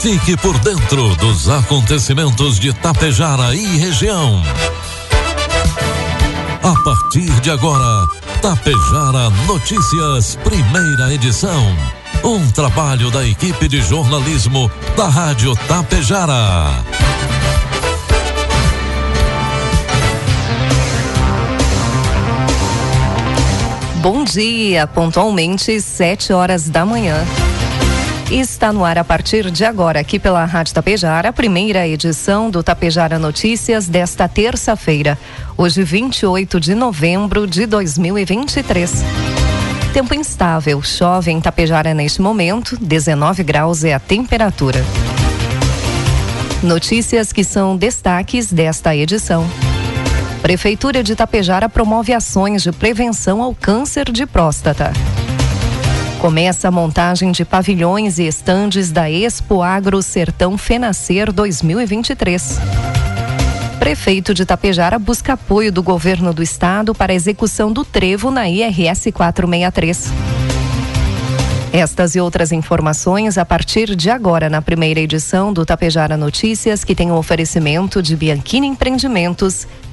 Fique por dentro dos acontecimentos de Tapejara e região. A partir de agora, Tapejara Notícias, primeira edição. Um trabalho da equipe de jornalismo da Rádio Tapejara. Bom dia, pontualmente sete horas da manhã. Está no ar a partir de agora, aqui pela Rádio Tapejara, a primeira edição do Tapejara Notícias desta terça-feira, hoje 28 de novembro de 2023. Tempo instável, chove em Tapejara neste momento, 19 graus é a temperatura. Notícias que são destaques desta edição. Prefeitura de Tapejara promove ações de prevenção ao câncer de próstata. Começa a montagem de pavilhões e estandes da Expo Agro Sertão Fenascer 2023. Prefeito de Tapejara busca apoio do governo do estado para a execução do trevo na IRS 463. Estas e outras informações a partir de agora na primeira edição do Tapejara Notícias, que tem o um oferecimento de Bianchini Empreendimentos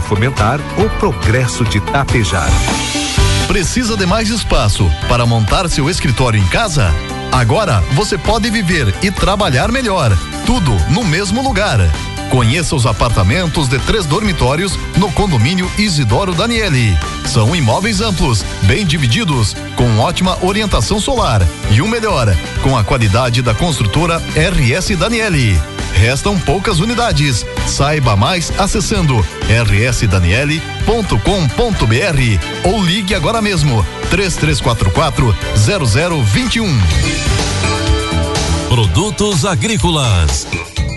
fomentar o progresso de Tapejar. Precisa de mais espaço para montar seu escritório em casa? Agora você pode viver e trabalhar melhor, tudo no mesmo lugar. Conheça os apartamentos de três dormitórios no condomínio Isidoro Daniele. São imóveis amplos, bem divididos, com ótima orientação solar e o melhor, com a qualidade da construtora RS Daniele. Restam poucas unidades. Saiba mais acessando rsdaniele.com.br ou ligue agora mesmo 3344 0021. Produtos agrícolas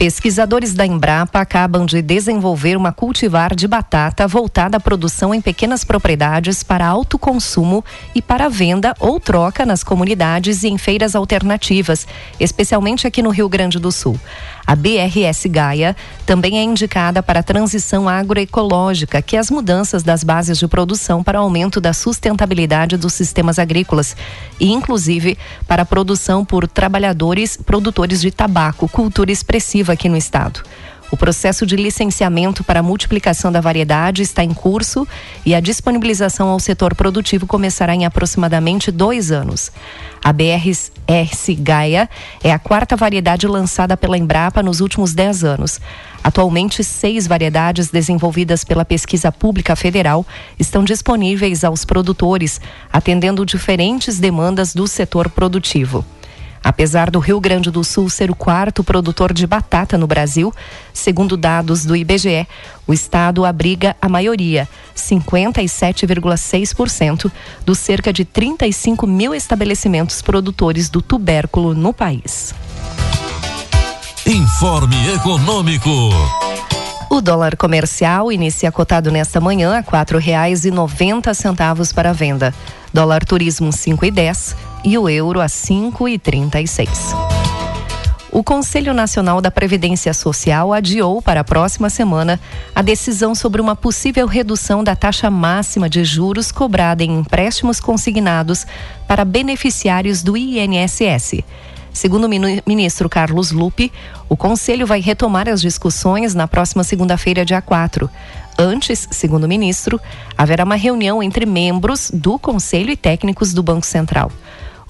Pesquisadores da Embrapa acabam de desenvolver uma cultivar de batata voltada à produção em pequenas propriedades para alto consumo e para venda ou troca nas comunidades e em feiras alternativas, especialmente aqui no Rio Grande do Sul. A BRS Gaia também é indicada para a transição agroecológica, que é as mudanças das bases de produção para aumento da sustentabilidade dos sistemas agrícolas e, inclusive, para a produção por trabalhadores produtores de tabaco, cultura expressiva aqui no estado. O processo de licenciamento para a multiplicação da variedade está em curso e a disponibilização ao setor produtivo começará em aproximadamente dois anos. A BRS Gaia é a quarta variedade lançada pela Embrapa nos últimos dez anos. Atualmente, seis variedades desenvolvidas pela Pesquisa Pública Federal estão disponíveis aos produtores, atendendo diferentes demandas do setor produtivo. Apesar do Rio Grande do Sul ser o quarto produtor de batata no Brasil, segundo dados do IBGE, o estado abriga a maioria, 57,6%, dos cerca de 35 mil estabelecimentos produtores do tubérculo no país. Informe Econômico. O dólar comercial inicia cotado nesta manhã a e noventa centavos para venda. Dólar turismo cinco e o euro a 5,36. O Conselho Nacional da Previdência Social adiou para a próxima semana a decisão sobre uma possível redução da taxa máxima de juros cobrada em empréstimos consignados para beneficiários do INSS. Segundo o ministro Carlos Lupe, o Conselho vai retomar as discussões na próxima segunda-feira, dia 4. Antes, segundo o ministro, haverá uma reunião entre membros do Conselho e técnicos do Banco Central.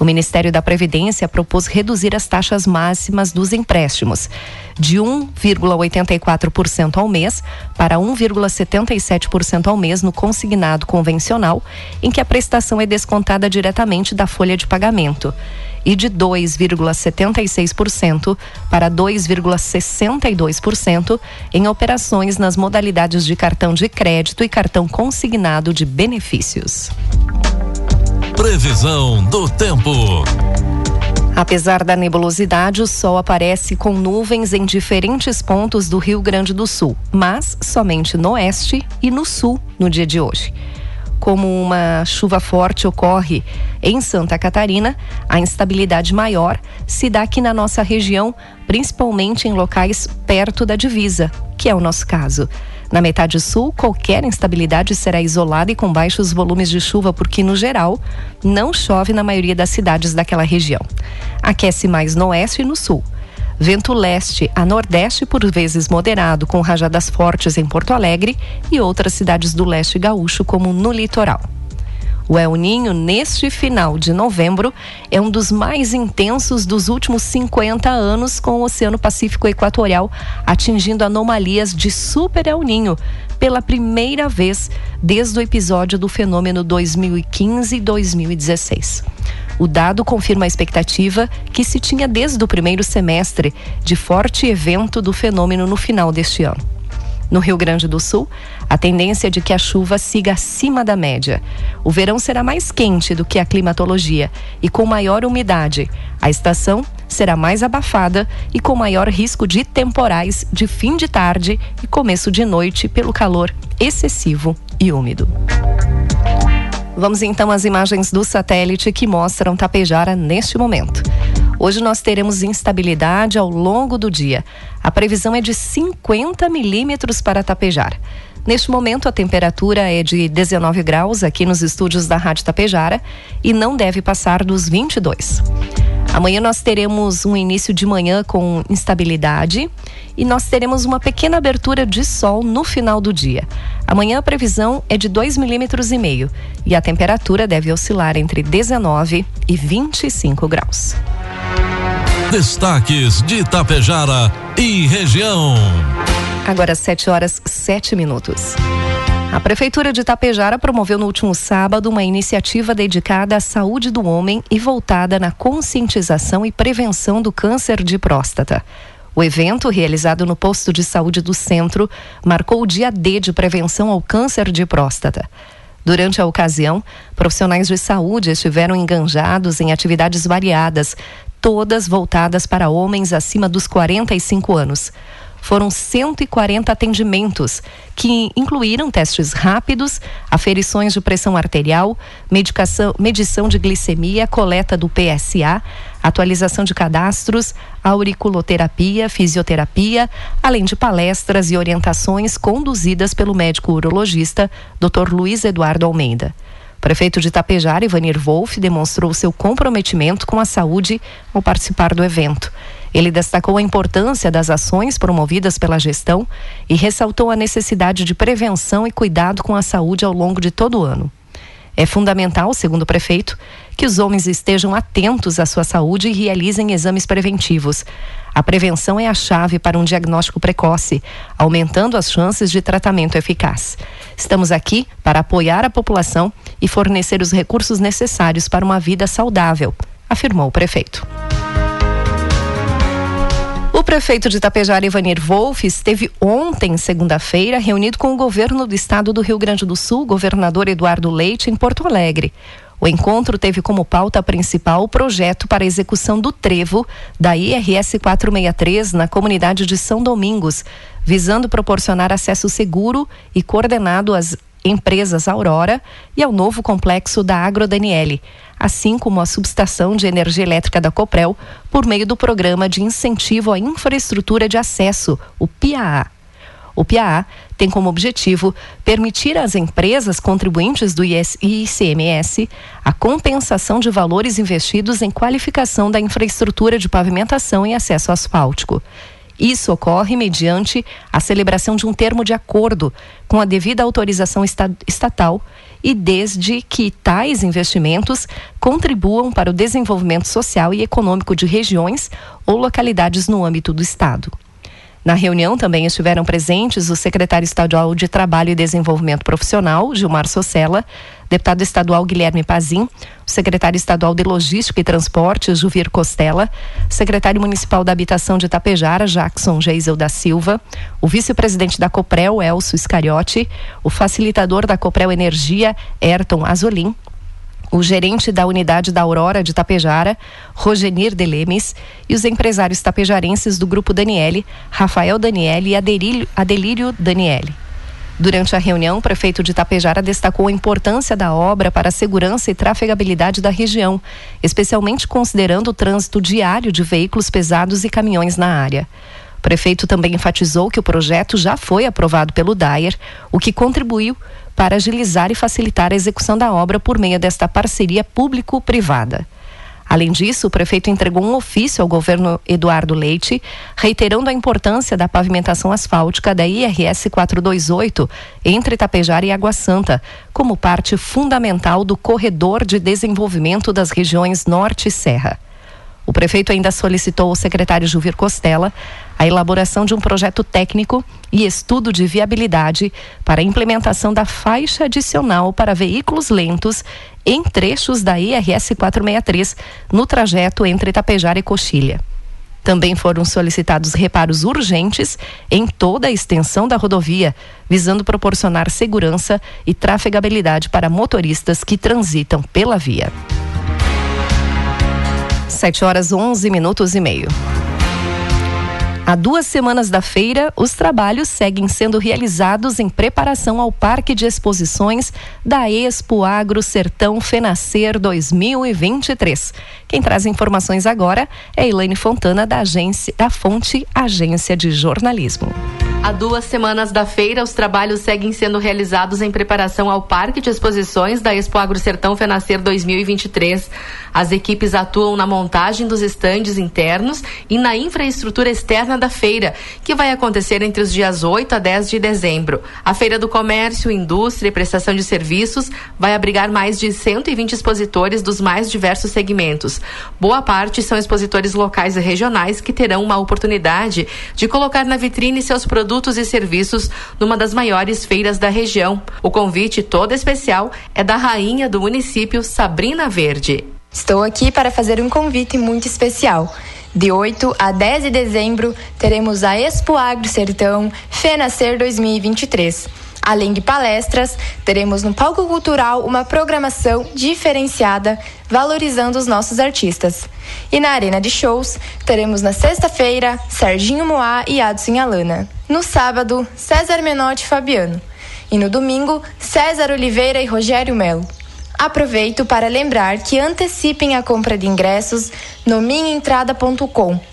O Ministério da Previdência propôs reduzir as taxas máximas dos empréstimos de 1,84% ao mês para 1,77% ao mês no consignado convencional, em que a prestação é descontada diretamente da folha de pagamento e de 2,76% para 2,62% em operações nas modalidades de cartão de crédito e cartão consignado de benefícios. Previsão do tempo. Apesar da nebulosidade, o sol aparece com nuvens em diferentes pontos do Rio Grande do Sul, mas somente no oeste e no sul no dia de hoje como uma chuva forte ocorre em Santa Catarina, a instabilidade maior se dá aqui na nossa região, principalmente em locais perto da divisa, que é o nosso caso. Na metade sul, qualquer instabilidade será isolada e com baixos volumes de chuva, porque, no geral, não chove na maioria das cidades daquela região. Aquece mais no oeste e no sul. Vento leste a nordeste, por vezes moderado, com rajadas fortes em Porto Alegre e outras cidades do leste gaúcho, como no litoral. O El Ninho, neste final de novembro, é um dos mais intensos dos últimos 50 anos, com o Oceano Pacífico Equatorial atingindo anomalias de Super El Ninho pela primeira vez desde o episódio do fenômeno 2015-2016. O dado confirma a expectativa que se tinha desde o primeiro semestre de forte evento do fenômeno no final deste ano. No Rio Grande do Sul, a tendência é de que a chuva siga acima da média. O verão será mais quente do que a climatologia e com maior umidade. A estação será mais abafada e com maior risco de temporais de fim de tarde e começo de noite pelo calor excessivo e úmido. Vamos então às imagens do satélite que mostram Tapejara neste momento. Hoje nós teremos instabilidade ao longo do dia. A previsão é de 50 milímetros para Tapejara. Neste momento, a temperatura é de 19 graus aqui nos estúdios da Rádio Tapejara e não deve passar dos 22. Amanhã nós teremos um início de manhã com instabilidade e nós teremos uma pequena abertura de sol no final do dia. Amanhã a previsão é de 2 milímetros e meio e a temperatura deve oscilar entre 19 e 25 graus. Destaques de Itapejara e região. Agora 7 horas 7 minutos. A Prefeitura de Itapejara promoveu no último sábado uma iniciativa dedicada à saúde do homem e voltada na conscientização e prevenção do câncer de próstata. O evento, realizado no posto de saúde do centro, marcou o dia D de prevenção ao câncer de próstata. Durante a ocasião, profissionais de saúde estiveram enganjados em atividades variadas, todas voltadas para homens acima dos 45 anos foram 140 atendimentos, que incluíram testes rápidos, aferições de pressão arterial, medicação, medição de glicemia, coleta do PSA, atualização de cadastros, auriculoterapia, fisioterapia, além de palestras e orientações conduzidas pelo médico urologista Dr. Luiz Eduardo Almeida. Prefeito de Itapejara, Ivanir Wolff, demonstrou seu comprometimento com a saúde ao participar do evento. Ele destacou a importância das ações promovidas pela gestão e ressaltou a necessidade de prevenção e cuidado com a saúde ao longo de todo o ano. É fundamental, segundo o prefeito, que os homens estejam atentos à sua saúde e realizem exames preventivos. A prevenção é a chave para um diagnóstico precoce, aumentando as chances de tratamento eficaz. Estamos aqui para apoiar a população e fornecer os recursos necessários para uma vida saudável, afirmou o prefeito. O prefeito de Itapejara, Ivanir Wolff, esteve ontem, segunda-feira, reunido com o governo do estado do Rio Grande do Sul, governador Eduardo Leite, em Porto Alegre. O encontro teve como pauta principal o projeto para execução do trevo da IRS 463 na comunidade de São Domingos, visando proporcionar acesso seguro e coordenado às empresas Aurora e ao novo complexo da Agro Daniele, assim como a subestação de energia elétrica da Coprel, por meio do Programa de Incentivo à Infraestrutura de Acesso, o PIAA. O PIAA tem como objetivo permitir às empresas contribuintes do ICMS a compensação de valores investidos em qualificação da infraestrutura de pavimentação e acesso asfáltico. Isso ocorre mediante a celebração de um termo de acordo com a devida autorização estatal e desde que tais investimentos contribuam para o desenvolvimento social e econômico de regiões ou localidades no âmbito do Estado. Na reunião também estiveram presentes o secretário estadual de Trabalho e Desenvolvimento Profissional, Gilmar Socella, deputado estadual Guilherme Pazim, o secretário estadual de Logística e Transportes, Juvir Costela, secretário municipal da Habitação de Tapejara, Jackson Geisel da Silva, o vice-presidente da Coprel, Elcio Iscariote, o facilitador da Coprel Energia, Ayrton Azolim, o gerente da unidade da Aurora de Tapejara, Rogenir de Lemes, e os empresários tapejarenses do Grupo Daniele, Rafael Daniele e Adelírio Daniele. Durante a reunião, o prefeito de Tapejara destacou a importância da obra para a segurança e trafegabilidade da região, especialmente considerando o trânsito diário de veículos pesados e caminhões na área. O prefeito também enfatizou que o projeto já foi aprovado pelo Dyer, o que contribuiu para agilizar e facilitar a execução da obra por meio desta parceria público-privada. Além disso, o prefeito entregou um ofício ao governo Eduardo Leite, reiterando a importância da pavimentação asfáltica da IRS 428 entre Itapejara e Água Santa, como parte fundamental do corredor de desenvolvimento das regiões Norte e Serra. O prefeito ainda solicitou ao secretário Juvir Costela a elaboração de um projeto técnico e estudo de viabilidade para a implementação da faixa adicional para veículos lentos em trechos da IRS 463 no trajeto entre Itapejara e Coxilha. Também foram solicitados reparos urgentes em toda a extensão da rodovia, visando proporcionar segurança e trafegabilidade para motoristas que transitam pela via. 7 horas 11 minutos e meio. Há duas semanas da feira, os trabalhos seguem sendo realizados em preparação ao Parque de Exposições da Expo Agro Sertão Fenascer 2023. Quem traz informações agora é Elaine Fontana, da, agência, da Fonte Agência de Jornalismo. Há duas semanas da feira, os trabalhos seguem sendo realizados em preparação ao Parque de Exposições da Expo Agro Sertão Fenascer 2023. As equipes atuam na montagem dos estandes internos e na infraestrutura externa da feira, que vai acontecer entre os dias 8 a 10 de dezembro. A Feira do Comércio, Indústria e Prestação de Serviços vai abrigar mais de 120 expositores dos mais diversos segmentos. Boa parte são expositores locais e regionais que terão uma oportunidade de colocar na vitrine seus produtos produtos e serviços numa das maiores feiras da região. O convite todo especial é da rainha do município, Sabrina Verde. Estou aqui para fazer um convite muito especial. De 8 a 10 de dezembro, teremos a Expo Agro Sertão Fenascer 2023. Além de palestras, teremos no palco cultural uma programação diferenciada valorizando os nossos artistas. E na arena de shows, teremos na sexta-feira Serginho Moá e Adson Alana. No sábado, César Menotti e Fabiano. E no domingo, César Oliveira e Rogério Melo. Aproveito para lembrar que antecipem a compra de ingressos no minhaentrada.com.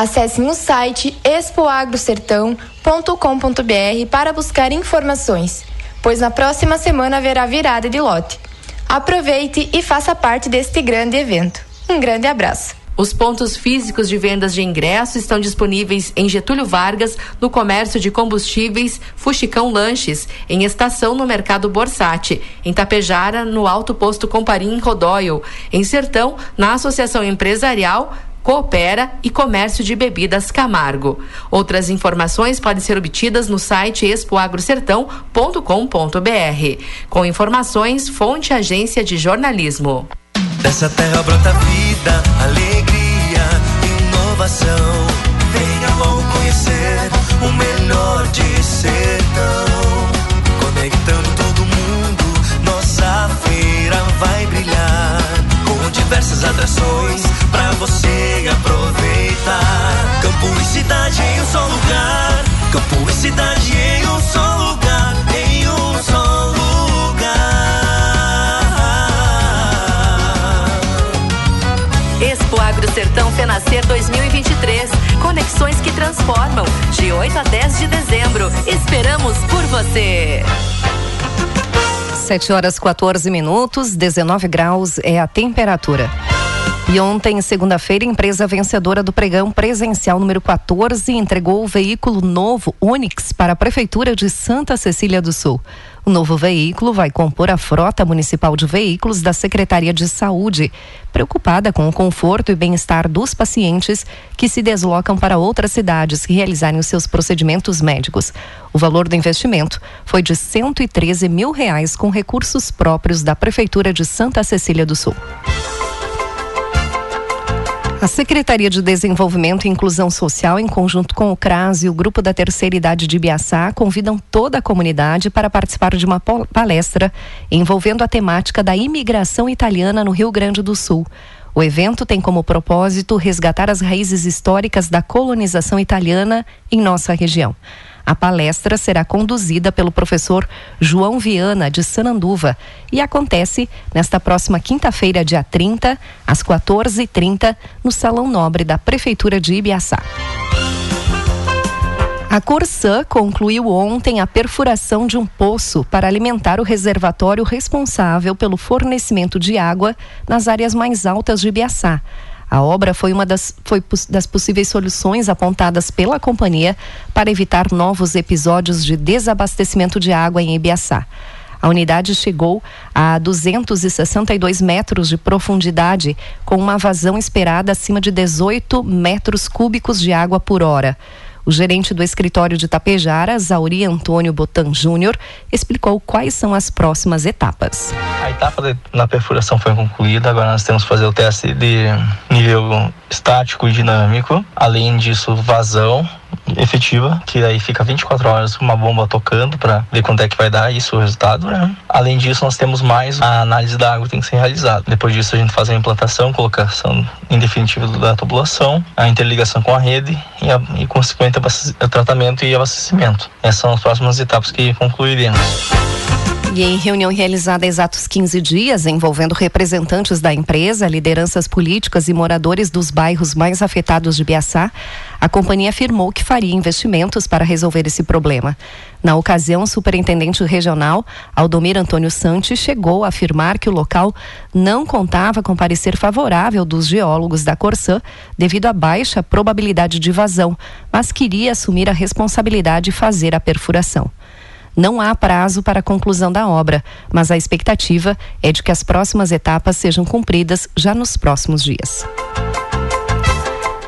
Acessem o site expoagrosertão.com.br para buscar informações, pois na próxima semana haverá virada de lote. Aproveite e faça parte deste grande evento. Um grande abraço. Os pontos físicos de vendas de ingressos estão disponíveis em Getúlio Vargas, no comércio de combustíveis Fuxicão Lanches, em estação no Mercado Borsati, em Tapejara, no Alto Posto Comparim Rodóio, em Sertão, na Associação Empresarial Coopera e Comércio de Bebidas Camargo. Outras informações podem ser obtidas no site expoagrosertão.com.br. Com informações, fonte Agência de Jornalismo. Dessa terra brota vida, alegria, inovação. Venha logo conhecer o melhor de sertão. Sertão Fenascer 2023. Conexões que transformam. De 8 a 10 de dezembro. Esperamos por você. 7 horas 14 minutos, 19 graus é a temperatura. E ontem, segunda-feira, empresa vencedora do pregão presencial número 14 entregou o veículo novo Onix para a Prefeitura de Santa Cecília do Sul. O novo veículo vai compor a frota municipal de veículos da Secretaria de Saúde, preocupada com o conforto e bem-estar dos pacientes que se deslocam para outras cidades realizarem os seus procedimentos médicos. O valor do investimento foi de 113 mil reais com recursos próprios da Prefeitura de Santa Cecília do Sul. A Secretaria de Desenvolvimento e Inclusão Social, em conjunto com o CRAS e o Grupo da Terceira Idade de Ibiaçá, convidam toda a comunidade para participar de uma palestra envolvendo a temática da imigração italiana no Rio Grande do Sul. O evento tem como propósito resgatar as raízes históricas da colonização italiana em nossa região. A palestra será conduzida pelo professor João Viana, de Sananduva, e acontece nesta próxima quinta-feira, dia 30, às 14h30, no Salão Nobre da Prefeitura de Ibiaçá. A Corsã concluiu ontem a perfuração de um poço para alimentar o reservatório responsável pelo fornecimento de água nas áreas mais altas de Ibiaçá. A obra foi uma das, foi das possíveis soluções apontadas pela companhia para evitar novos episódios de desabastecimento de água em Ibiaçá. A unidade chegou a 262 metros de profundidade, com uma vazão esperada acima de 18 metros cúbicos de água por hora. O gerente do escritório de Tapejara, Zauri Antônio Botan Júnior, explicou quais são as próximas etapas. A etapa de, na perfuração foi concluída, agora nós temos que fazer o teste de nível estático e dinâmico, além disso vazão, efetiva, que aí fica 24 horas uma bomba tocando para ver quanto é que vai dar isso o resultado, né? Além disso, nós temos mais a análise da água que tem que ser realizada. Depois disso, a gente faz a implantação, colocação em definitivo da tubulação, a interligação com a rede e, a, e consequente tratamento e abastecimento. Essas são as próximas etapas que concluiremos. E em reunião realizada há exatos 15 dias, envolvendo representantes da empresa, lideranças políticas e moradores dos bairros mais afetados de Biaçá, a companhia afirmou que faria investimentos para resolver esse problema. Na ocasião, o superintendente regional, Aldomir Antônio Santos, chegou a afirmar que o local não contava com parecer favorável dos geólogos da Corsã devido à baixa probabilidade de vazão, mas queria assumir a responsabilidade e fazer a perfuração. Não há prazo para a conclusão da obra, mas a expectativa é de que as próximas etapas sejam cumpridas já nos próximos dias.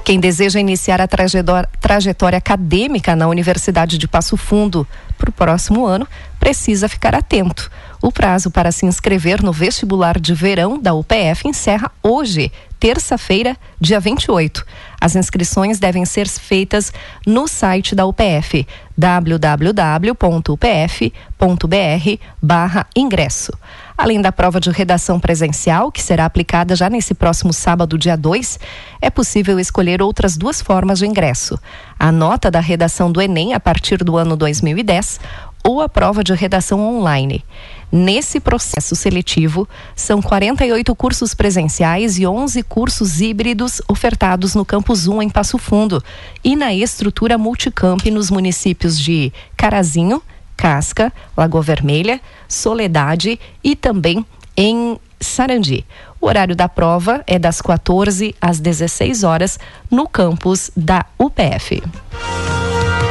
Quem deseja iniciar a trajetória acadêmica na Universidade de Passo Fundo para o próximo ano precisa ficar atento. O prazo para se inscrever no vestibular de verão da UPF encerra hoje, terça-feira, dia 28. As inscrições devem ser feitas no site da UPF, www.upf.br/ingresso. Além da prova de redação presencial, que será aplicada já nesse próximo sábado, dia 2, é possível escolher outras duas formas de ingresso: a nota da redação do Enem a partir do ano 2010 ou a prova de redação online. Nesse processo seletivo, são 48 cursos presenciais e 11 cursos híbridos ofertados no Campus 1 em Passo Fundo e na estrutura multicamp nos municípios de Carazinho, Casca, Lagoa Vermelha, Soledade e também em Sarandi. O horário da prova é das 14 às 16 horas no campus da UPF.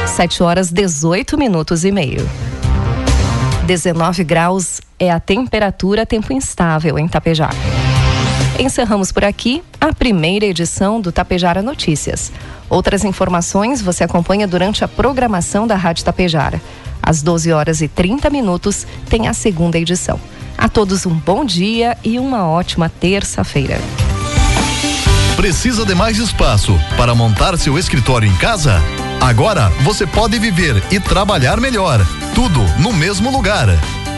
7 horas 18 minutos e meio. 19 graus é a temperatura, tempo instável em Tapejara. Encerramos por aqui a primeira edição do Tapejara Notícias. Outras informações você acompanha durante a programação da Rádio Tapejara. Às 12 horas e 30 minutos tem a segunda edição. A todos um bom dia e uma ótima terça-feira. Precisa de mais espaço para montar seu escritório em casa? Agora você pode viver e trabalhar melhor. Tudo no mesmo lugar.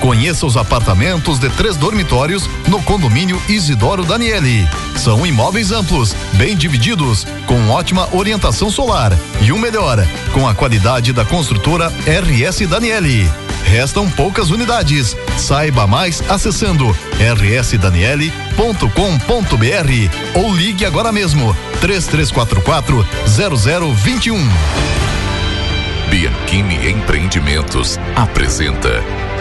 Conheça os apartamentos de três dormitórios no condomínio Isidoro Daniele. São imóveis amplos, bem divididos, com ótima orientação solar e o melhor, com a qualidade da construtora RS Daniele. Restam poucas unidades. Saiba mais acessando rsdaniele.com.br ou ligue agora mesmo 3344 0021. Bianchini Empreendimentos apresenta